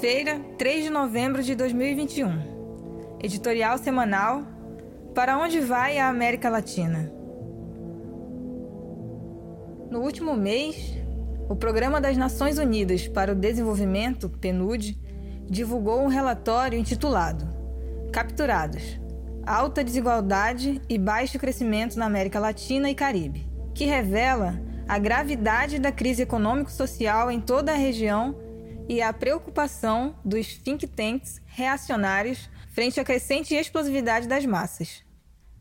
Quarta-feira, 3 de novembro de 2021. Editorial semanal Para onde vai a América Latina? No último mês, o Programa das Nações Unidas para o Desenvolvimento, PNUD, divulgou um relatório intitulado Capturados: Alta desigualdade e baixo crescimento na América Latina e Caribe, que revela a gravidade da crise econômico-social em toda a região e a preocupação dos think tanks reacionários frente à crescente explosividade das massas.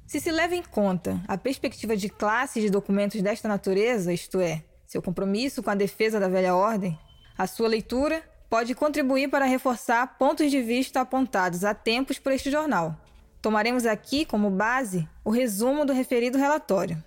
Se se leva em conta a perspectiva de classe de documentos desta natureza, isto é, seu compromisso com a defesa da velha ordem, a sua leitura pode contribuir para reforçar pontos de vista apontados há tempos por este jornal. Tomaremos aqui como base o resumo do referido relatório.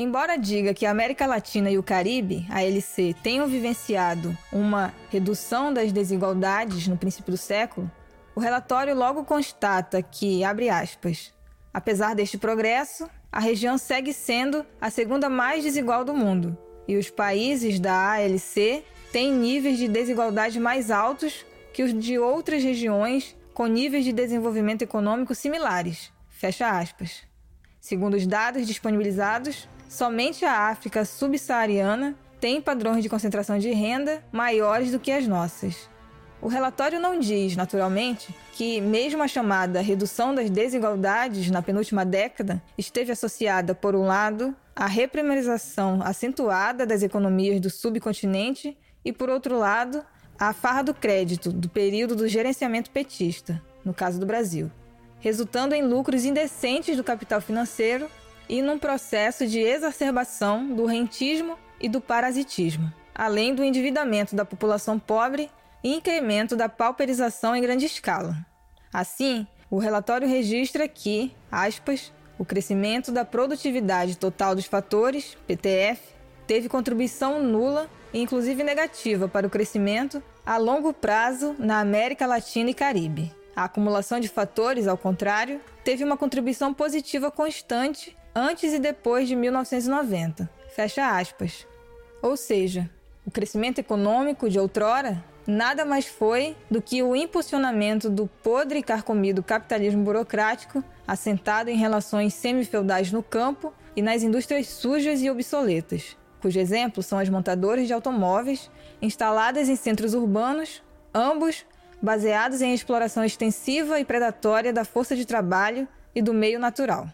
Embora diga que a América Latina e o Caribe, a LC, tenham vivenciado uma redução das desigualdades no princípio do século, o relatório logo constata que, abre aspas, apesar deste progresso, a região segue sendo a segunda mais desigual do mundo, e os países da ALC têm níveis de desigualdade mais altos que os de outras regiões com níveis de desenvolvimento econômico similares. Fecha aspas. Segundo os dados disponibilizados, Somente a África subsaariana tem padrões de concentração de renda maiores do que as nossas. O relatório não diz, naturalmente, que, mesmo a chamada redução das desigualdades na penúltima década esteve associada, por um lado, à reprimarização acentuada das economias do subcontinente e, por outro lado, à farra do crédito do período do gerenciamento petista, no caso do Brasil, resultando em lucros indecentes do capital financeiro e num processo de exacerbação do rentismo e do parasitismo, além do endividamento da população pobre e incremento da pauperização em grande escala. Assim, o relatório registra que, aspas, o crescimento da produtividade total dos fatores, PTF, teve contribuição nula e inclusive negativa para o crescimento a longo prazo na América Latina e Caribe. A acumulação de fatores, ao contrário, teve uma contribuição positiva constante antes e depois de 1990. Fecha aspas. Ou seja, o crescimento econômico de outrora nada mais foi do que o impulsionamento do podre e carcomido capitalismo burocrático assentado em relações semifeudais no campo e nas indústrias sujas e obsoletas, cujo exemplo são as montadoras de automóveis instaladas em centros urbanos, ambos baseados em exploração extensiva e predatória da força de trabalho e do meio natural.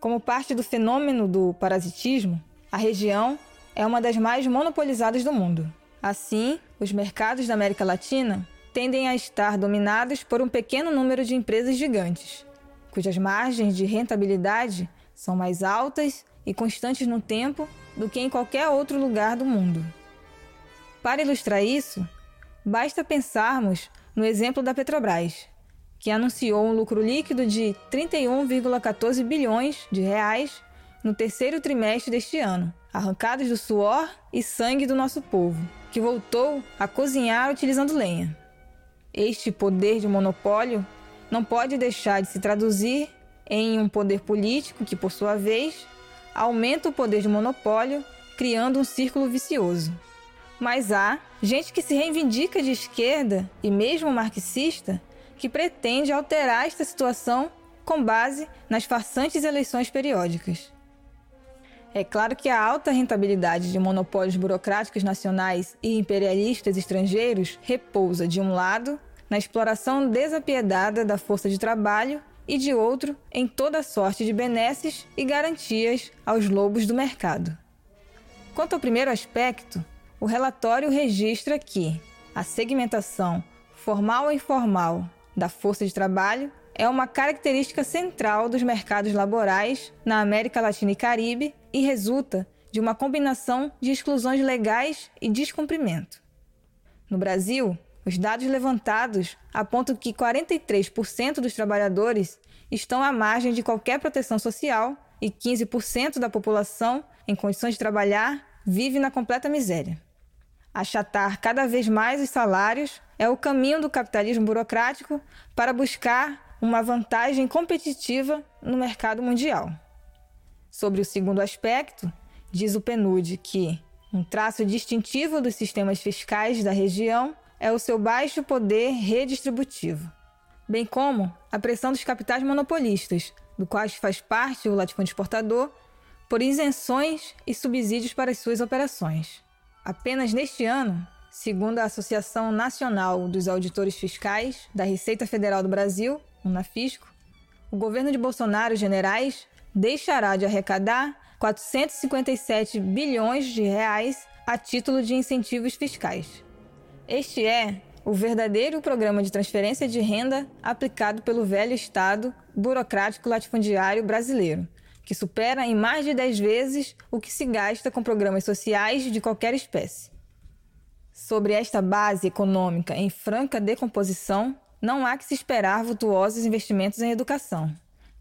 Como parte do fenômeno do parasitismo, a região é uma das mais monopolizadas do mundo. Assim, os mercados da América Latina tendem a estar dominados por um pequeno número de empresas gigantes, cujas margens de rentabilidade são mais altas e constantes no tempo do que em qualquer outro lugar do mundo. Para ilustrar isso, basta pensarmos no exemplo da Petrobras, que anunciou um lucro líquido de 31,14 bilhões de reais no terceiro trimestre deste ano, arrancados do suor e sangue do nosso povo, que voltou a cozinhar utilizando lenha. Este poder de monopólio não pode deixar de se traduzir em um poder político que, por sua vez, aumenta o poder de monopólio, criando um círculo vicioso. Mas há gente que se reivindica de esquerda e mesmo marxista que pretende alterar esta situação com base nas farsantes eleições periódicas. É claro que a alta rentabilidade de monopólios burocráticos nacionais e imperialistas estrangeiros repousa, de um lado, na exploração desapiedada da força de trabalho e, de outro, em toda sorte de benesses e garantias aos lobos do mercado. Quanto ao primeiro aspecto, o relatório registra que a segmentação formal ou informal da força de trabalho é uma característica central dos mercados laborais na América Latina e Caribe e resulta de uma combinação de exclusões legais e descumprimento. No Brasil, os dados levantados apontam que 43% dos trabalhadores estão à margem de qualquer proteção social e 15% da população em condições de trabalhar vive na completa miséria. Achatar cada vez mais os salários é o caminho do capitalismo burocrático para buscar uma vantagem competitiva no mercado mundial. Sobre o segundo aspecto, diz o PNUD que um traço distintivo dos sistemas fiscais da região é o seu baixo poder redistributivo, bem como a pressão dos capitais monopolistas, do quais faz parte o latifúndio exportador, por isenções e subsídios para as suas operações. Apenas neste ano, segundo a Associação Nacional dos Auditores Fiscais da Receita Federal do Brasil, o governo de Bolsonaro Generais deixará de arrecadar 457 bilhões de reais a título de incentivos fiscais. Este é o verdadeiro programa de transferência de renda aplicado pelo velho Estado burocrático latifundiário brasileiro, que supera em mais de 10 vezes o que se gasta com programas sociais de qualquer espécie. Sobre esta base econômica em franca decomposição, não há que se esperar vultuosos investimentos em educação.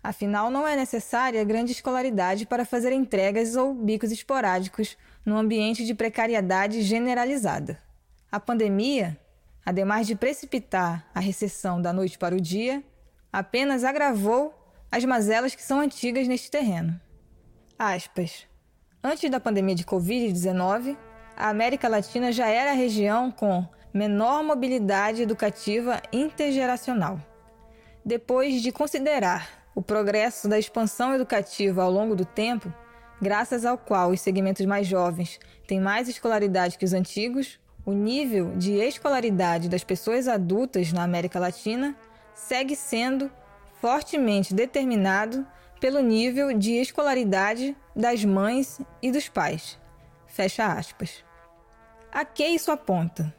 Afinal, não é necessária grande escolaridade para fazer entregas ou bicos esporádicos num ambiente de precariedade generalizada. A pandemia, ademais de precipitar a recessão da noite para o dia, apenas agravou as mazelas que são antigas neste terreno. Aspas. Antes da pandemia de Covid-19, a América Latina já era a região com menor mobilidade educativa intergeracional. Depois de considerar o progresso da expansão educativa ao longo do tempo, graças ao qual os segmentos mais jovens têm mais escolaridade que os antigos, o nível de escolaridade das pessoas adultas na América Latina segue sendo fortemente determinado pelo nível de escolaridade das mães e dos pais. Fecha aspas. A que isso aponta?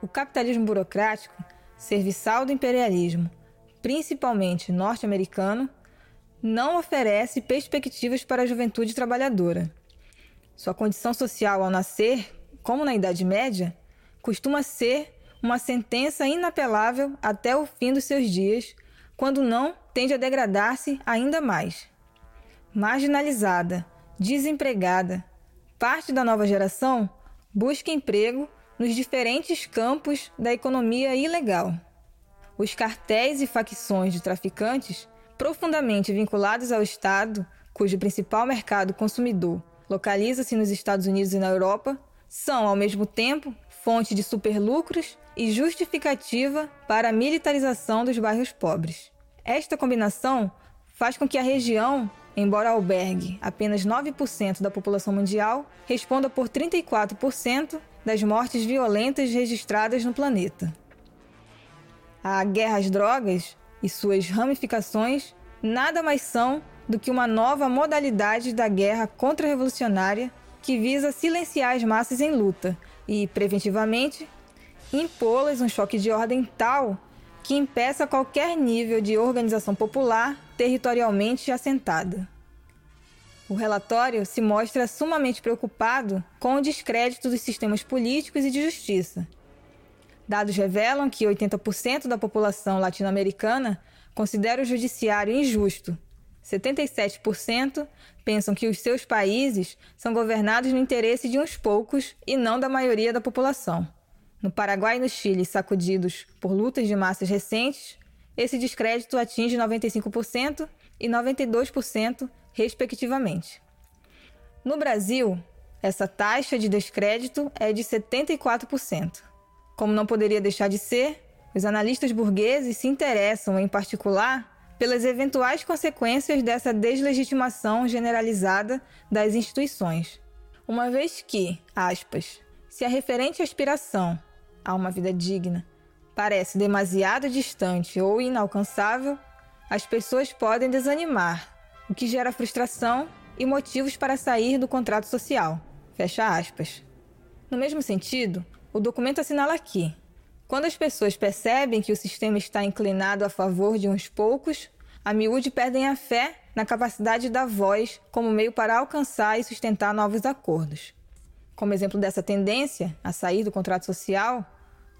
O capitalismo burocrático, serviçal do imperialismo, principalmente norte-americano, não oferece perspectivas para a juventude trabalhadora. Sua condição social ao nascer, como na Idade Média, costuma ser uma sentença inapelável até o fim dos seus dias, quando não tende a degradar-se ainda mais. Marginalizada, desempregada, parte da nova geração busca emprego nos diferentes campos da economia ilegal. Os cartéis e facções de traficantes, profundamente vinculados ao Estado, cujo principal mercado consumidor localiza-se nos Estados Unidos e na Europa, são, ao mesmo tempo, fonte de superlucros e justificativa para a militarização dos bairros pobres. Esta combinação faz com que a região, embora albergue apenas 9% da população mundial, responda por 34% das mortes violentas registradas no planeta. A guerra às drogas e suas ramificações nada mais são do que uma nova modalidade da guerra contra-revolucionária que visa silenciar as massas em luta e, preventivamente, impô-las um choque de ordem tal que impeça qualquer nível de organização popular territorialmente assentada. O relatório se mostra sumamente preocupado com o descrédito dos sistemas políticos e de justiça. Dados revelam que 80% da população latino-americana considera o judiciário injusto. 77% pensam que os seus países são governados no interesse de uns poucos e não da maioria da população. No Paraguai e no Chile, sacudidos por lutas de massas recentes, esse descrédito atinge 95% e 92%, respectivamente. No Brasil, essa taxa de descrédito é de 74%. Como não poderia deixar de ser, os analistas burgueses se interessam, em particular, pelas eventuais consequências dessa deslegitimação generalizada das instituições. Uma vez que, aspas, se a referente aspiração a uma vida digna parece demasiado distante ou inalcançável, as pessoas podem desanimar, o que gera frustração e motivos para sair do contrato social. Fecha aspas. No mesmo sentido, o documento assinala aqui: quando as pessoas percebem que o sistema está inclinado a favor de uns poucos, a miúde perdem a fé na capacidade da voz como meio para alcançar e sustentar novos acordos. Como exemplo dessa tendência a sair do contrato social,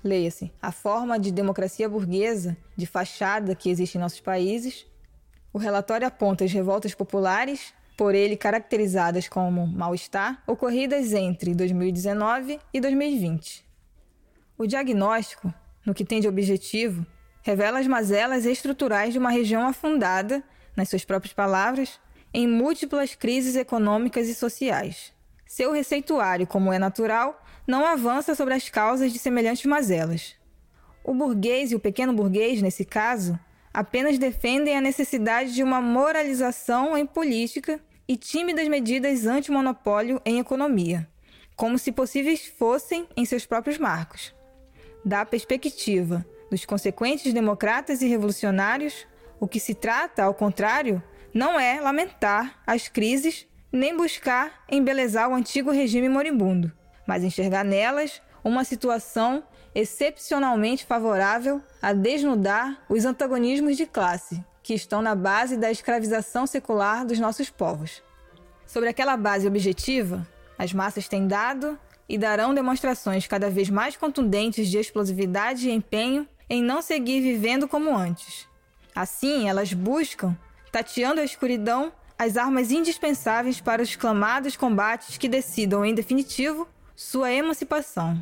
leia-se a forma de democracia burguesa de fachada que existe em nossos países. O relatório aponta as revoltas populares, por ele caracterizadas como mal-estar, ocorridas entre 2019 e 2020. O diagnóstico, no que tem de objetivo, revela as mazelas estruturais de uma região afundada, nas suas próprias palavras, em múltiplas crises econômicas e sociais. Seu receituário, como é natural, não avança sobre as causas de semelhantes mazelas. O burguês e o pequeno burguês, nesse caso, apenas defendem a necessidade de uma moralização em política e tímidas medidas anti-monopólio em economia, como se possíveis fossem em seus próprios marcos. Da perspectiva dos consequentes democratas e revolucionários, o que se trata, ao contrário, não é lamentar as crises nem buscar embelezar o antigo regime moribundo, mas enxergar nelas uma situação excepcionalmente favorável a desnudar os antagonismos de classe que estão na base da escravização secular dos nossos povos. Sobre aquela base objetiva, as massas têm dado e darão demonstrações cada vez mais contundentes de explosividade e empenho em não seguir vivendo como antes. Assim, elas buscam, tateando a escuridão, as armas indispensáveis para os clamados combates que decidam, em definitivo, sua emancipação.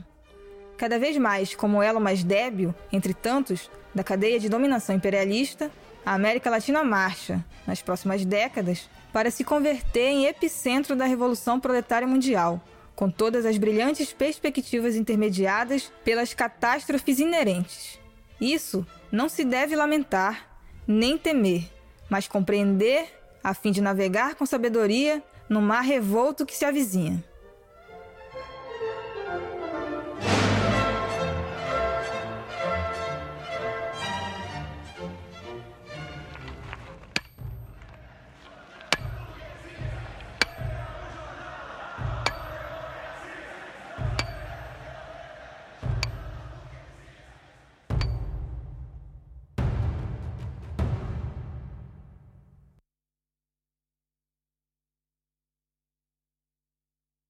Cada vez mais como elo mais débil, entre tantos, da cadeia de dominação imperialista, a América Latina marcha, nas próximas décadas, para se converter em epicentro da Revolução Proletária Mundial, com todas as brilhantes perspectivas intermediadas pelas catástrofes inerentes. Isso não se deve lamentar, nem temer, mas compreender a fim de navegar com sabedoria no mar revolto que se avizinha.